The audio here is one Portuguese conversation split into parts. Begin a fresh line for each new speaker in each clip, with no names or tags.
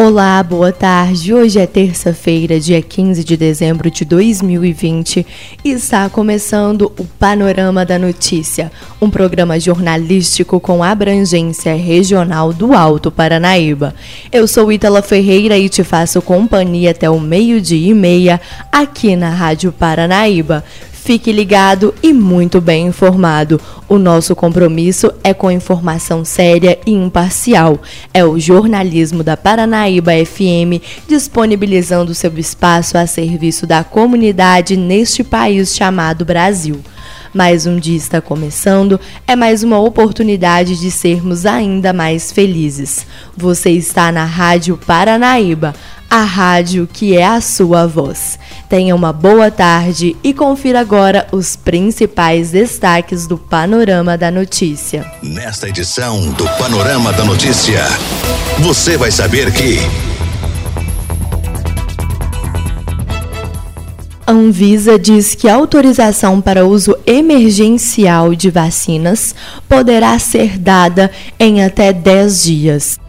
Olá, boa tarde. Hoje é terça-feira, dia 15 de dezembro de 2020 e está começando o Panorama da Notícia, um programa jornalístico com abrangência regional do Alto Paranaíba. Eu sou Ítala Ferreira e te faço companhia até o meio-dia e meia aqui na Rádio Paranaíba. Fique ligado e muito bem informado. O nosso compromisso é com informação séria e imparcial. É o jornalismo da Paranaíba FM disponibilizando seu espaço a serviço da comunidade neste país chamado Brasil. Mais um dia está começando, é mais uma oportunidade de sermos ainda mais felizes. Você está na Rádio Paranaíba a rádio que é a sua voz. Tenha uma boa tarde e confira agora os principais destaques do Panorama da Notícia.
Nesta edição do Panorama da Notícia, você vai saber que.
A Anvisa diz que a autorização para uso emergencial de vacinas poderá ser dada em até 10 dias.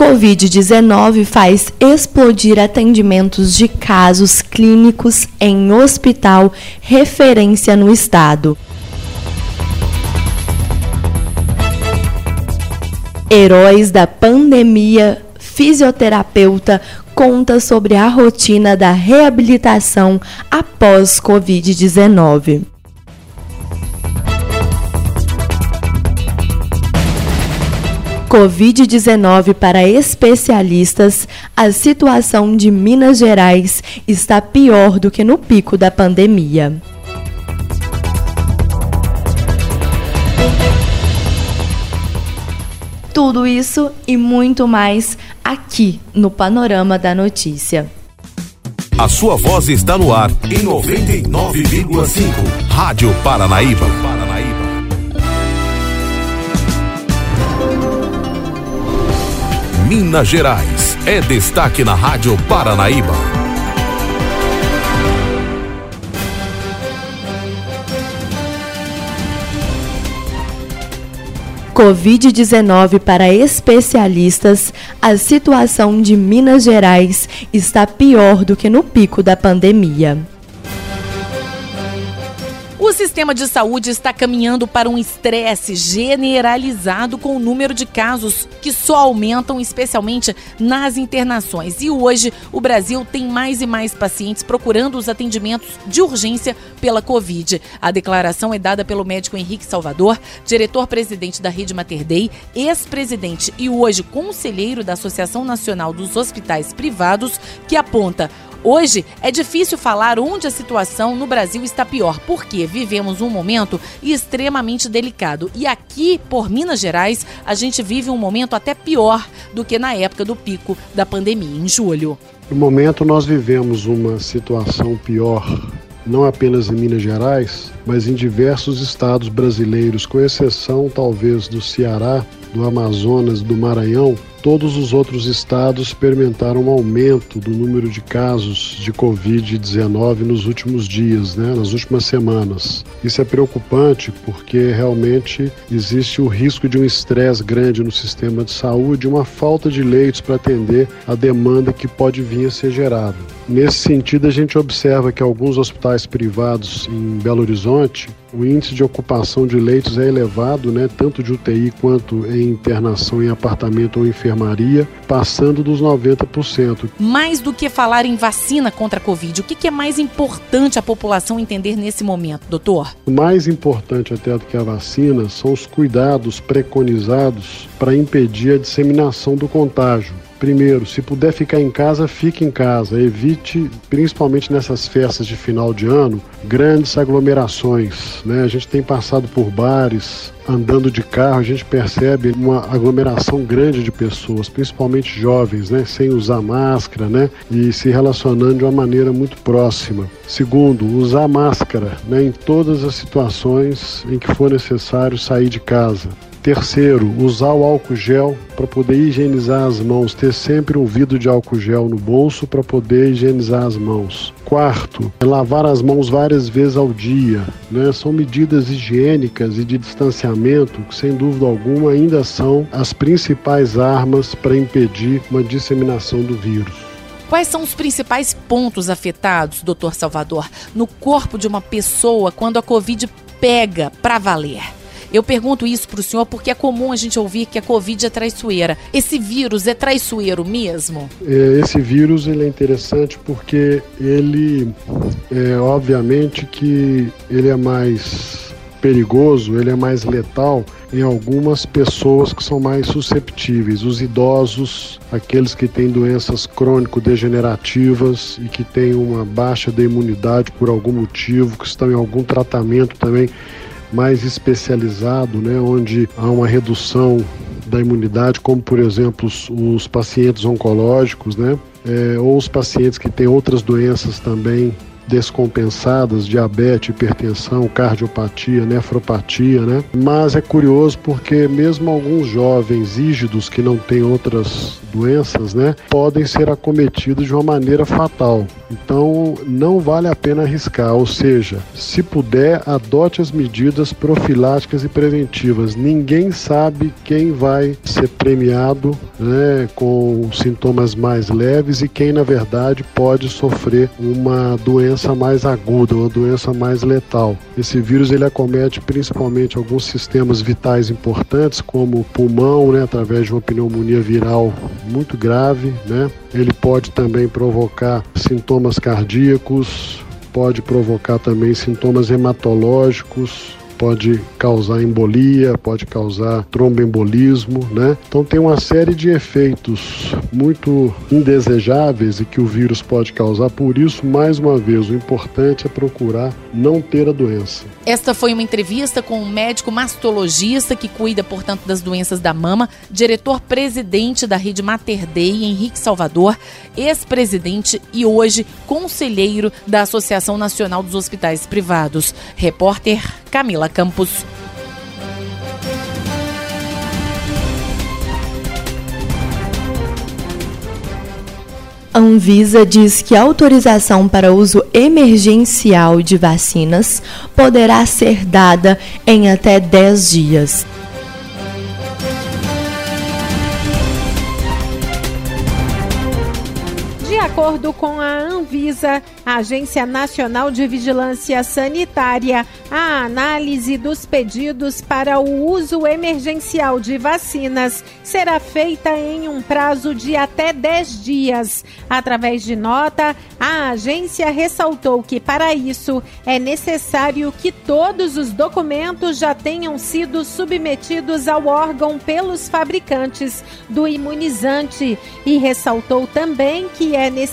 Covid-19 faz explodir atendimentos de casos clínicos em hospital referência no estado. Heróis da pandemia, fisioterapeuta conta sobre a rotina da reabilitação após Covid-19. Covid-19 para especialistas, a situação de Minas Gerais está pior do que no pico da pandemia. Tudo isso e muito mais aqui no Panorama da Notícia.
A sua voz está no ar em 99,5. Rádio Paranaíba. Minas Gerais. É destaque na Rádio Paranaíba.
Covid-19 para especialistas, a situação de Minas Gerais está pior do que no pico da pandemia.
O sistema de saúde está caminhando para um estresse generalizado com o número de casos que só aumentam, especialmente nas internações. E hoje o Brasil tem mais e mais pacientes procurando os atendimentos de urgência pela Covid. A declaração é dada pelo médico Henrique Salvador, diretor-presidente da Rede Mater Dei, ex-presidente e hoje conselheiro da Associação Nacional dos Hospitais Privados, que aponta Hoje é difícil falar onde a situação no Brasil está pior, porque vivemos um momento extremamente delicado. E aqui, por Minas Gerais, a gente vive um momento até pior do que na época do pico da pandemia, em julho.
No momento, nós vivemos uma situação pior não apenas em Minas Gerais, mas em diversos estados brasileiros, com exceção talvez do Ceará, do Amazonas, do Maranhão, todos os outros estados experimentaram um aumento do número de casos de Covid-19 nos últimos dias, né, nas últimas semanas. Isso é preocupante porque realmente existe o risco de um estresse grande no sistema de saúde uma falta de leitos para atender a demanda que pode vir a ser gerada. Nesse sentido, a gente observa que alguns hospitais privados em Belo Horizonte o índice de ocupação de leitos é elevado, né, tanto de UTI quanto em internação em apartamento ou enfermaria, passando dos 90%.
Mais do que falar em vacina contra a Covid, o que é mais importante a população entender nesse momento, doutor?
O mais importante até do que a vacina são os cuidados preconizados para impedir a disseminação do contágio. Primeiro, se puder ficar em casa, fique em casa. Evite, principalmente nessas festas de final de ano, grandes aglomerações. Né? A gente tem passado por bares, andando de carro, a gente percebe uma aglomeração grande de pessoas, principalmente jovens, né? sem usar máscara né? e se relacionando de uma maneira muito próxima. Segundo, usar máscara né? em todas as situações em que for necessário sair de casa. Terceiro, usar o álcool gel para poder higienizar as mãos, ter sempre um vidro de álcool gel no bolso para poder higienizar as mãos. Quarto, é lavar as mãos várias vezes ao dia. Né? São medidas higiênicas e de distanciamento que, sem dúvida alguma, ainda são as principais armas para impedir uma disseminação do vírus.
Quais são os principais pontos afetados, doutor Salvador, no corpo de uma pessoa quando a Covid pega para valer? Eu pergunto isso para o senhor porque é comum a gente ouvir que a Covid é traiçoeira. Esse vírus é traiçoeiro mesmo?
É, esse vírus ele é interessante porque ele, é, obviamente que ele é mais perigoso, ele é mais letal em algumas pessoas que são mais susceptíveis, os idosos, aqueles que têm doenças crônico-degenerativas e que têm uma baixa de imunidade por algum motivo, que estão em algum tratamento também mais especializado, né, onde há uma redução da imunidade, como por exemplo os, os pacientes oncológicos, né, é, ou os pacientes que têm outras doenças também descompensadas, diabetes, hipertensão, cardiopatia, nefropatia, né? Mas é curioso porque mesmo alguns jovens rígidos que não têm outras doenças, né, podem ser acometidos de uma maneira fatal. Então, não vale a pena arriscar, ou seja, se puder, adote as medidas profiláticas e preventivas. Ninguém sabe quem vai ser premiado, né, com sintomas mais leves e quem, na verdade, pode sofrer uma doença mais aguda, uma doença mais letal. Esse vírus ele acomete principalmente alguns sistemas vitais importantes, como o pulmão, né, através de uma pneumonia viral muito grave, né? Ele pode também provocar sintomas cardíacos, pode provocar também sintomas hematológicos, pode causar embolia, pode causar tromboembolismo, né? Então tem uma série de efeitos muito indesejáveis e que o vírus pode causar. Por isso, mais uma vez, o importante é procurar não ter a doença.
Esta foi uma entrevista com um médico mastologista que cuida, portanto, das doenças da mama, diretor-presidente da rede Mater Dei, Henrique Salvador, ex-presidente e hoje conselheiro da Associação Nacional dos Hospitais Privados. Repórter Camila Campos.
A Anvisa diz que a autorização para uso emergencial de vacinas poderá ser dada em até 10 dias.
Acordo com a Anvisa, a Agência Nacional de Vigilância Sanitária, a análise dos pedidos para o uso emergencial de vacinas será feita em um prazo de até 10 dias. Através de nota, a agência ressaltou que, para isso, é necessário que todos os documentos já tenham sido submetidos ao órgão pelos fabricantes do imunizante e ressaltou também que é necessário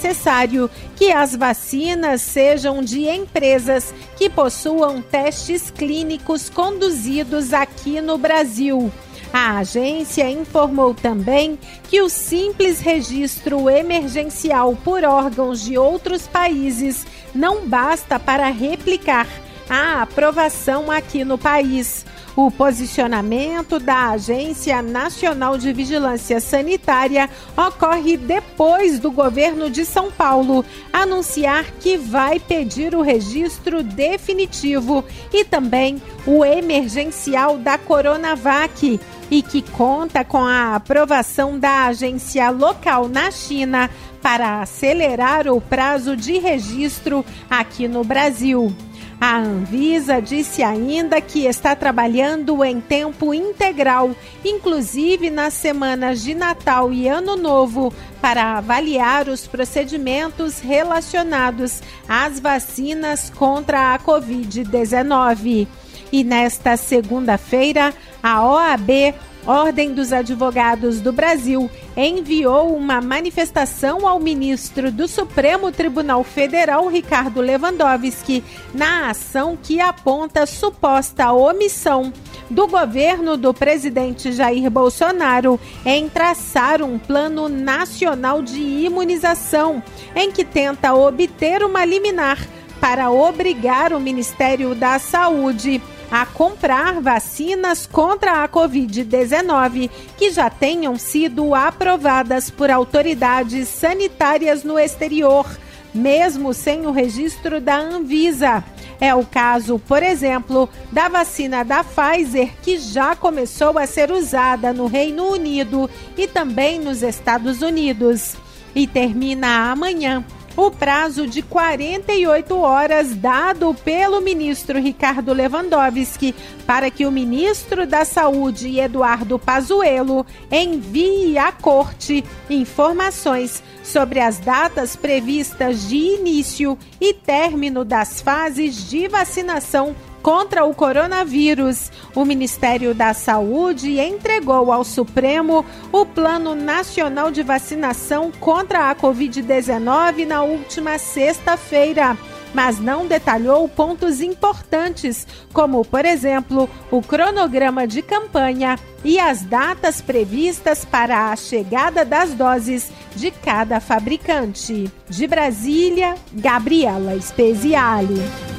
que as vacinas sejam de empresas que possuam testes clínicos conduzidos aqui no Brasil. A agência informou também que o simples registro emergencial por órgãos de outros países não basta para replicar a aprovação aqui no país. O posicionamento da Agência Nacional de Vigilância Sanitária ocorre depois do governo de São Paulo anunciar que vai pedir o registro definitivo e também o emergencial da Coronavac e que conta com a aprovação da agência local na China para acelerar o prazo de registro aqui no Brasil. A Anvisa disse ainda que está trabalhando em tempo integral, inclusive nas semanas de Natal e Ano Novo, para avaliar os procedimentos relacionados às vacinas contra a Covid-19. E nesta segunda-feira, a OAB Ordem dos Advogados do Brasil enviou uma manifestação ao ministro do Supremo Tribunal Federal, Ricardo Lewandowski, na ação que aponta suposta omissão do governo do presidente Jair Bolsonaro em traçar um plano nacional de imunização, em que tenta obter uma liminar para obrigar o Ministério da Saúde a comprar vacinas contra a Covid-19 que já tenham sido aprovadas por autoridades sanitárias no exterior, mesmo sem o registro da Anvisa. É o caso, por exemplo, da vacina da Pfizer, que já começou a ser usada no Reino Unido e também nos Estados Unidos. E termina amanhã o prazo de 48 horas dado pelo ministro Ricardo Lewandowski para que o ministro da Saúde, Eduardo Pazuello, envie à corte informações sobre as datas previstas de início e término das fases de vacinação contra o coronavírus. O Ministério da Saúde entregou ao Supremo o Plano Nacional de Vacinação contra a Covid-19 na última sexta-feira mas não detalhou pontos importantes, como, por exemplo, o cronograma de campanha e as datas previstas para a chegada das doses de cada fabricante. De Brasília, Gabriela Speziale.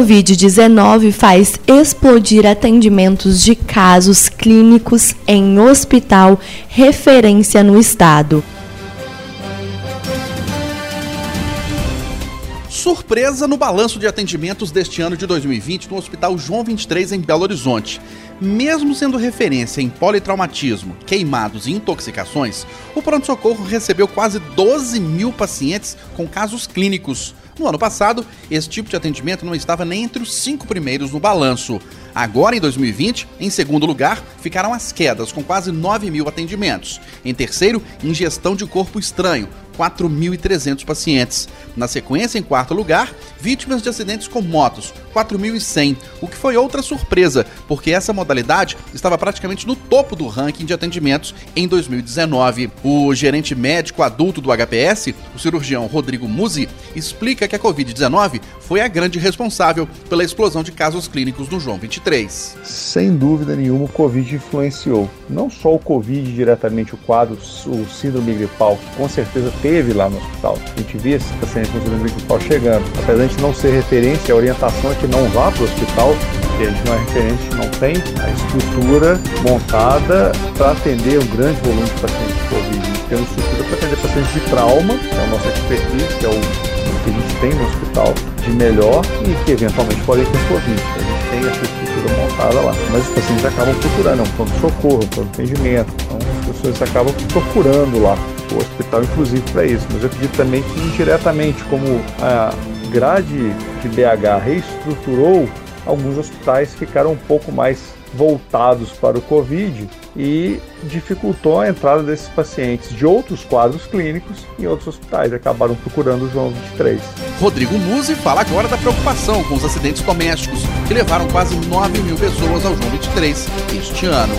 Covid-19 faz explodir atendimentos de casos clínicos em hospital referência no estado.
Surpresa no balanço de atendimentos deste ano de 2020 no Hospital João 23 em Belo Horizonte. Mesmo sendo referência em politraumatismo, queimados e intoxicações, o pronto-socorro recebeu quase 12 mil pacientes com casos clínicos. No ano passado, esse tipo de atendimento não estava nem entre os cinco primeiros no balanço. Agora, em 2020, em segundo lugar, ficaram as quedas, com quase 9 mil atendimentos. Em terceiro, ingestão de corpo estranho, 4.300 pacientes. Na sequência, em quarto lugar, vítimas de acidentes com motos, 4.100, o que foi outra surpresa, porque essa modalidade estava praticamente no topo do ranking de atendimentos em 2019. O gerente médico adulto do HPS, o cirurgião Rodrigo Musi, explica que a Covid-19 foi a grande responsável pela explosão de casos clínicos no João 23.
Sem dúvida nenhuma, o Covid influenciou. Não só o Covid diretamente, o quadro, o síndrome gripal, que com certeza teve lá no hospital. A gente via esses pacientes com síndrome gripal chegando. Apesar de não ser referência, a orientação é que não vá para o hospital, porque a gente não é referência, não tem a estrutura montada para atender um grande volume de pacientes com Covid. A gente tem uma estrutura para atender pacientes de trauma, que é a nossa expertise, que é o que a gente tem no hospital de melhor e que eventualmente podem ter Covid. A gente tem essa estrutura montada lá. Mas os pacientes acabam procurando, é um pronto-socorro, um pronto-atendimento. Então as pessoas acabam procurando lá o hospital, inclusive, para isso. Mas eu acredito também que indiretamente, como a grade de BH reestruturou, alguns hospitais ficaram um pouco mais voltados para o Covid e dificultou a entrada desses pacientes de outros quadros clínicos em outros hospitais. Acabaram procurando o João 23.
Rodrigo Musi fala agora da preocupação com os acidentes domésticos, que levaram quase 9 mil pessoas ao João 23 este ano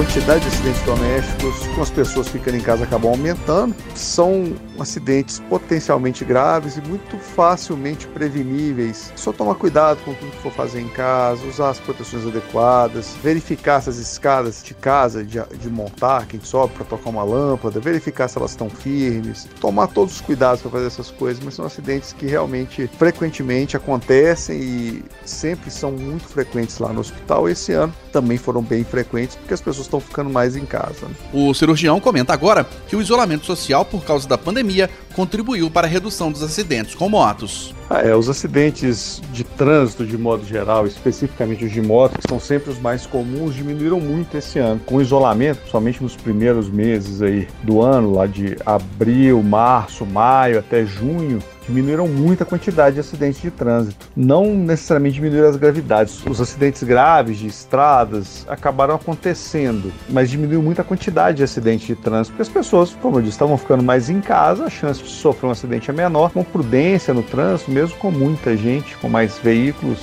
quantidade de acidentes domésticos com as pessoas ficando em casa acabam aumentando. São acidentes potencialmente graves e muito facilmente preveníveis. Só tomar cuidado com tudo que for fazer em casa, usar as proteções adequadas, verificar se as escadas de casa de, de montar, quem sobe para tocar uma lâmpada, verificar se elas estão firmes, tomar todos os cuidados para fazer essas coisas, mas são acidentes que realmente frequentemente acontecem e sempre são muito frequentes lá no hospital. Esse ano também foram bem frequentes porque as pessoas estão ficando mais em casa.
O cirurgião comenta agora que o isolamento social por causa da pandemia contribuiu para a redução dos acidentes com motos.
Ah, é, os acidentes de trânsito, de modo geral, especificamente os de moto, que são sempre os mais comuns, diminuíram muito esse ano. Com o isolamento, somente nos primeiros meses aí do ano, lá de abril, março, maio até junho, diminuíram muito a quantidade de acidentes de trânsito. Não necessariamente diminuíram as gravidades. Os acidentes graves de estradas acabaram acontecendo, mas diminuiu muito a quantidade de acidentes de trânsito, porque as pessoas, como eu disse, estavam ficando mais em casa, a chance de sofrer um acidente é menor. Com prudência no trânsito, mesmo com muita gente, com mais veículos,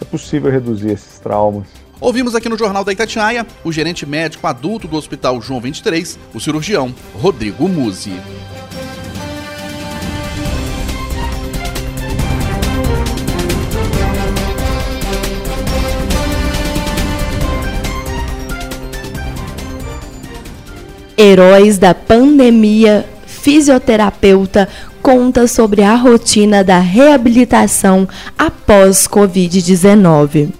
é possível reduzir esses traumas.
Ouvimos aqui no Jornal da Itatiaia o gerente médico adulto do Hospital João 23, o cirurgião Rodrigo Musi.
Heróis da Pandemia, fisioterapeuta, conta sobre a rotina da reabilitação após Covid-19.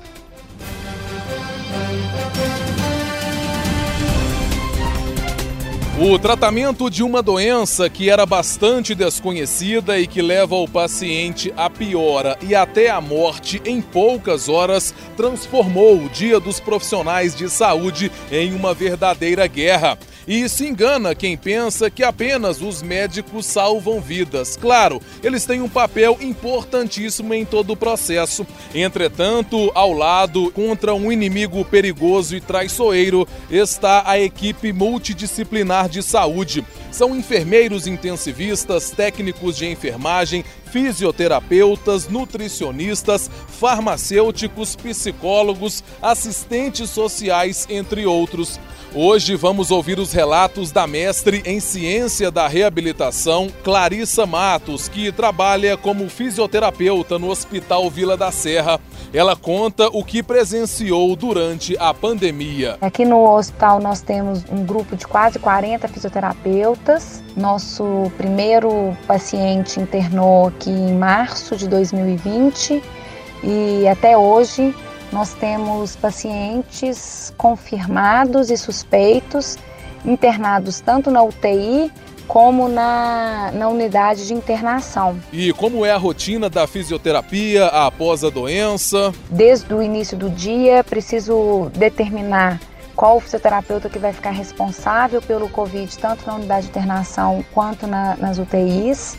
O tratamento de uma doença que era bastante desconhecida e que leva o paciente à piora e até à morte em poucas horas transformou o Dia dos Profissionais de Saúde em uma verdadeira guerra. E se engana quem pensa que apenas os médicos salvam vidas. Claro, eles têm um papel importantíssimo em todo o processo. Entretanto, ao lado, contra um inimigo perigoso e traiçoeiro, está a equipe multidisciplinar de saúde. São enfermeiros intensivistas, técnicos de enfermagem, fisioterapeutas, nutricionistas, farmacêuticos, psicólogos, assistentes sociais, entre outros. Hoje vamos ouvir os relatos da mestre em ciência da reabilitação, Clarissa Matos, que trabalha como fisioterapeuta no Hospital Vila da Serra. Ela conta o que presenciou durante a pandemia.
Aqui no hospital nós temos um grupo de quase 40 fisioterapeutas. Nosso primeiro paciente internou aqui em março de 2020 e até hoje nós temos pacientes confirmados e suspeitos internados tanto na UTI como na, na unidade de internação.
E como é a rotina da fisioterapia após a doença?
Desde o início do dia, preciso determinar qual o fisioterapeuta que vai ficar responsável pelo Covid, tanto na unidade de internação quanto na, nas UTIs,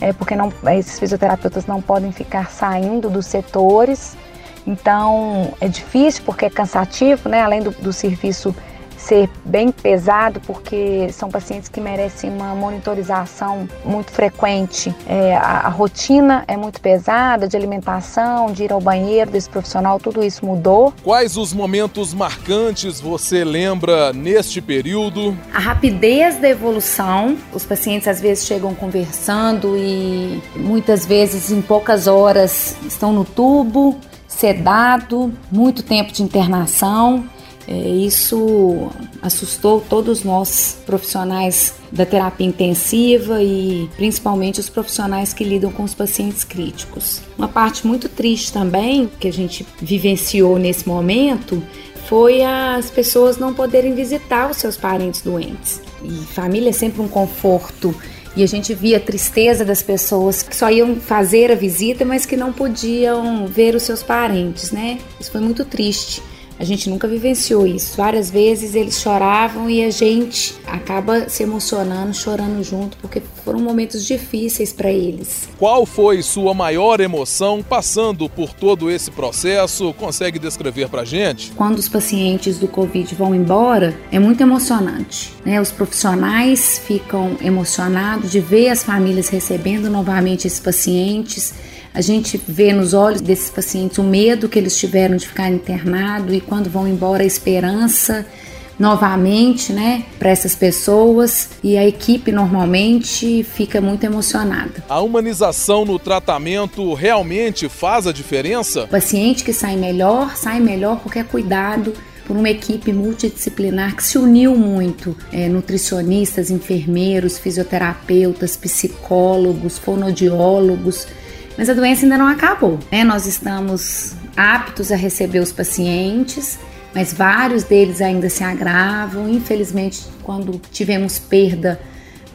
é, porque não, esses fisioterapeutas não podem ficar saindo dos setores. Então é difícil porque é cansativo, né? Além do, do serviço ser bem pesado, porque são pacientes que merecem uma monitorização muito frequente. É, a, a, rotina é muito pesada de alimentação, de ir ao banheiro desse profissional, tudo isso mudou.
Quais os momentos marcantes você lembra neste período?
A rapidez da evolução. Os pacientes às vezes chegam conversando e muitas vezes em poucas horas estão no tubo sedado, muito tempo de internação. É, isso assustou todos nós profissionais da terapia intensiva e principalmente os profissionais que lidam com os pacientes críticos. Uma parte muito triste também que a gente vivenciou nesse momento foi as pessoas não poderem visitar os seus parentes doentes. E família é sempre um conforto e a gente via a tristeza das pessoas que só iam fazer a visita, mas que não podiam ver os seus parentes, né? Isso foi muito triste. A gente nunca vivenciou isso. Várias vezes eles choravam e a gente acaba se emocionando, chorando junto, porque foram momentos difíceis para eles.
Qual foi sua maior emoção passando por todo esse processo? Consegue descrever para gente?
Quando os pacientes do Covid vão embora, é muito emocionante. Né? Os profissionais ficam emocionados de ver as famílias recebendo novamente esses pacientes a gente vê nos olhos desses pacientes o medo que eles tiveram de ficar internado e quando vão embora a esperança novamente, né, para essas pessoas e a equipe normalmente fica muito emocionada.
A humanização no tratamento realmente faz a diferença?
O paciente que sai melhor, sai melhor porque é cuidado por uma equipe multidisciplinar que se uniu muito, é, nutricionistas, enfermeiros, fisioterapeutas, psicólogos, fonodiólogos, mas a doença ainda não acabou. Né? Nós estamos aptos a receber os pacientes, mas vários deles ainda se agravam. Infelizmente, quando tivemos perda,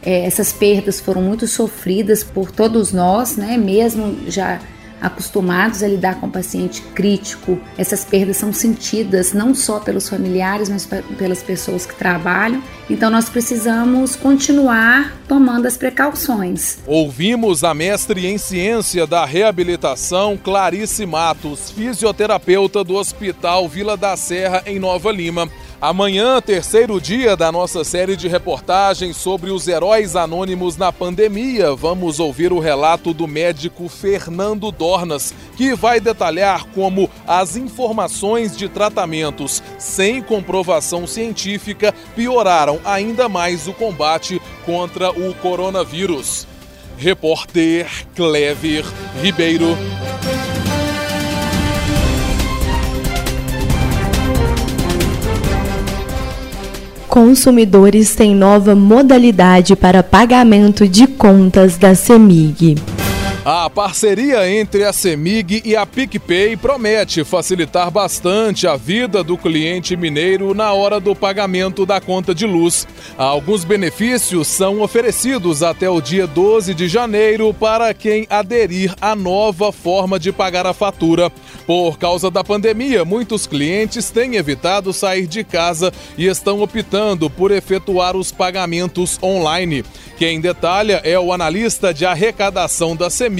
é, essas perdas foram muito sofridas por todos nós, né? Mesmo já acostumados a lidar com o paciente crítico, essas perdas são sentidas não só pelos familiares, mas pelas pessoas que trabalham. Então nós precisamos continuar tomando as precauções.
Ouvimos a mestre em ciência da reabilitação Clarice Matos, fisioterapeuta do Hospital Vila da Serra em Nova Lima. Amanhã, terceiro dia da nossa série de reportagens sobre os heróis anônimos na pandemia, vamos ouvir o relato do médico Fernando Dornas, que vai detalhar como as informações de tratamentos sem comprovação científica pioraram ainda mais o combate contra o coronavírus. Repórter Clever Ribeiro.
Consumidores têm nova modalidade para pagamento de contas da CEMIG.
A parceria entre a CEMIG e a PicPay promete facilitar bastante a vida do cliente mineiro na hora do pagamento da conta de luz. Alguns benefícios são oferecidos até o dia 12 de janeiro para quem aderir à nova forma de pagar a fatura. Por causa da pandemia, muitos clientes têm evitado sair de casa e estão optando por efetuar os pagamentos online. Quem detalha é o analista de arrecadação da CEMIG,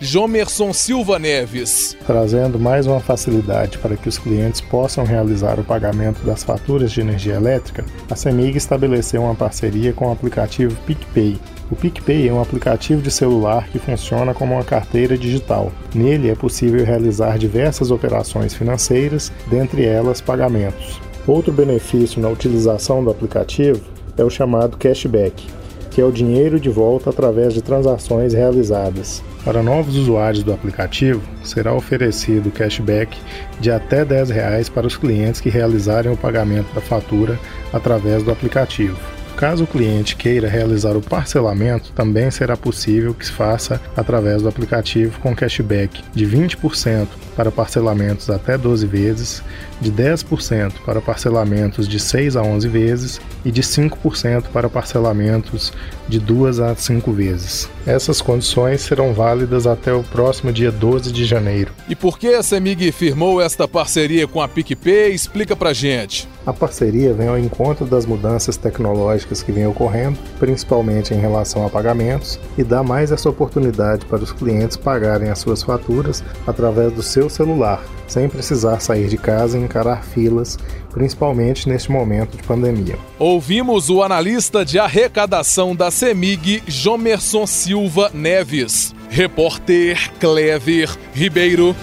Jomerson Silva Neves.
Trazendo mais uma facilidade para que os clientes possam realizar o pagamento das faturas de energia elétrica, a CEMIG estabeleceu uma parceria com o aplicativo PicPay, o PicPay é um aplicativo de celular que funciona como uma carteira digital. Nele é possível realizar diversas operações financeiras, dentre elas pagamentos. Outro benefício na utilização do aplicativo é o chamado cashback, que é o dinheiro de volta através de transações realizadas. Para novos usuários do aplicativo, será oferecido cashback de até R$ 10 para os clientes que realizarem o pagamento da fatura através do aplicativo. Caso o cliente queira realizar o parcelamento, também será possível que se faça através do aplicativo com cashback de 20% para parcelamentos até 12 vezes, de 10% para parcelamentos de 6 a 11 vezes e de 5% para parcelamentos de 2 a 5 vezes. Essas condições serão válidas até o próximo dia 12 de janeiro.
E por que a Semig firmou esta parceria com a PicPay? Explica pra gente.
A parceria vem ao encontro das mudanças tecnológicas que vêm ocorrendo, principalmente em relação a pagamentos, e dá mais essa oportunidade para os clientes pagarem as suas faturas através do seu celular, sem precisar sair de casa e encarar filas, principalmente neste momento de pandemia.
Ouvimos o analista de arrecadação da CEMIG, Jomerson Silva Neves. Repórter Clever Ribeiro.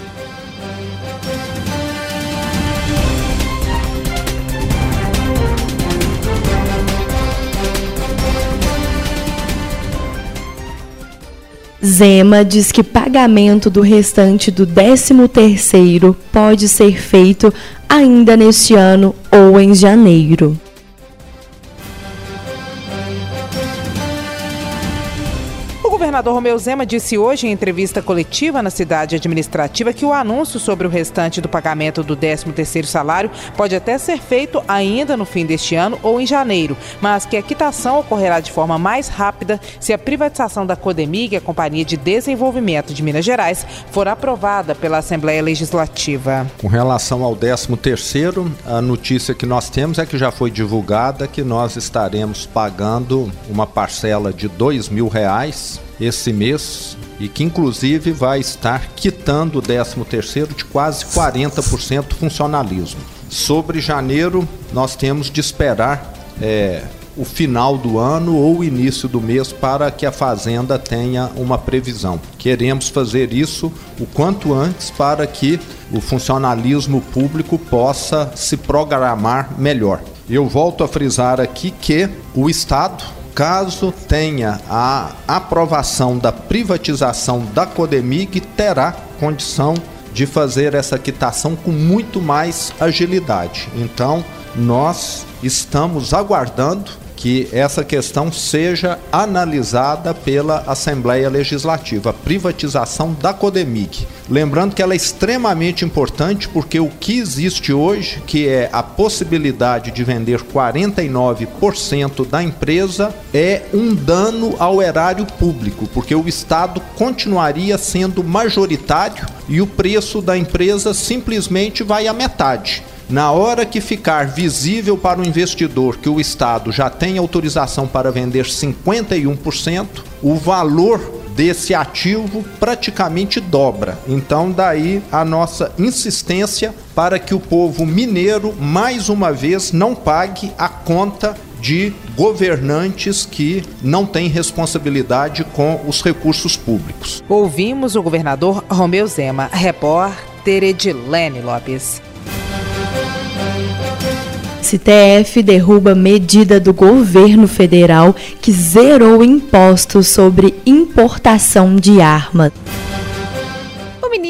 Zema diz que pagamento do restante do 13º pode ser feito ainda neste ano ou em janeiro.
Governador Romeu Zema disse hoje em entrevista coletiva na cidade administrativa que o anúncio sobre o restante do pagamento do 13º salário pode até ser feito ainda no fim deste ano ou em janeiro, mas que a quitação ocorrerá de forma mais rápida se a privatização da Codemig, a Companhia de Desenvolvimento de Minas Gerais, for aprovada pela Assembleia Legislativa.
Com relação ao 13º, a notícia que nós temos é que já foi divulgada que nós estaremos pagando uma parcela de dois mil reais esse mês e que inclusive vai estar quitando o 13º de quase 40% funcionalismo. Sobre janeiro, nós temos de esperar é, o final do ano ou o início do mês para que a Fazenda tenha uma previsão. Queremos fazer isso o quanto antes para que o funcionalismo público possa se programar melhor. Eu volto a frisar aqui que o Estado Caso tenha a aprovação da privatização da Codemig, terá condição de fazer essa quitação com muito mais agilidade. Então, nós estamos aguardando que essa questão seja analisada pela Assembleia Legislativa, a privatização da Codemig. Lembrando que ela é extremamente importante porque o que existe hoje, que é a possibilidade de vender 49% da empresa, é um dano ao erário público, porque o Estado continuaria sendo majoritário e o preço da empresa simplesmente vai à metade. Na hora que ficar visível para o investidor que o Estado já tem autorização para vender 51%, o valor desse ativo praticamente dobra. Então, daí a nossa insistência para que o povo mineiro, mais uma vez, não pague a conta de governantes que não têm responsabilidade com os recursos públicos.
Ouvimos o governador Romeu Zema, repórter Edilene Lopes.
STF derruba medida do governo federal que zerou impostos sobre importação de armas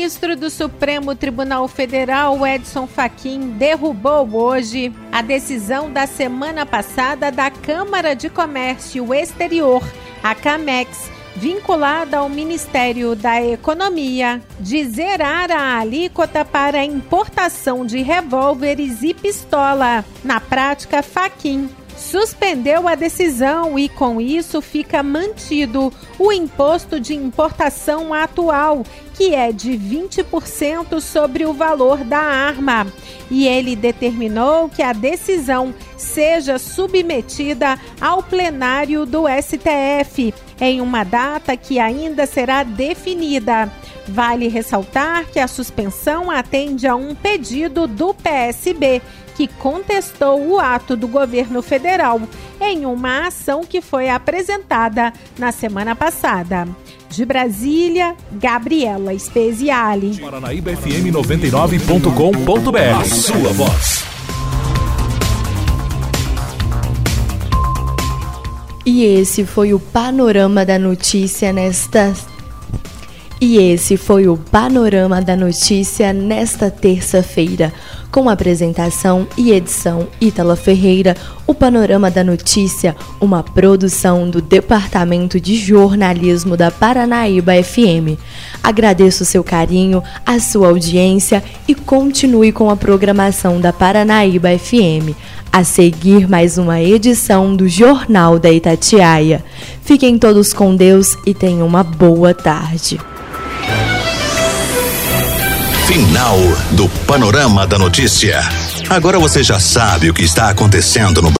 ministro do Supremo Tribunal Federal, Edson Fachin, derrubou hoje a decisão da semana passada da Câmara de Comércio Exterior, a CAMEX, vinculada ao Ministério da Economia, de zerar a alíquota para importação de revólveres e pistola. Na prática, Fachin suspendeu a decisão e, com isso, fica mantido o imposto de importação atual, que é de 20% sobre o valor da arma. E ele determinou que a decisão seja submetida ao plenário do STF, em uma data que ainda será definida. Vale ressaltar que a suspensão atende a um pedido do PSB que contestou o ato do governo federal em uma ação que foi apresentada na semana passada. De Brasília, Gabriela Speziale.
Paranaíba FM 99.com.br. A sua voz.
E esse foi o panorama da notícia nesta e esse foi o panorama da notícia nesta terça-feira. Com apresentação e edição Ítala Ferreira, o Panorama da Notícia, uma produção do Departamento de Jornalismo da Paranaíba FM. Agradeço o seu carinho, a sua audiência e continue com a programação da Paranaíba FM. A seguir, mais uma edição do Jornal da Itatiaia. Fiquem todos com Deus e tenham uma boa tarde.
Final do Panorama da Notícia. Agora você já sabe o que está acontecendo no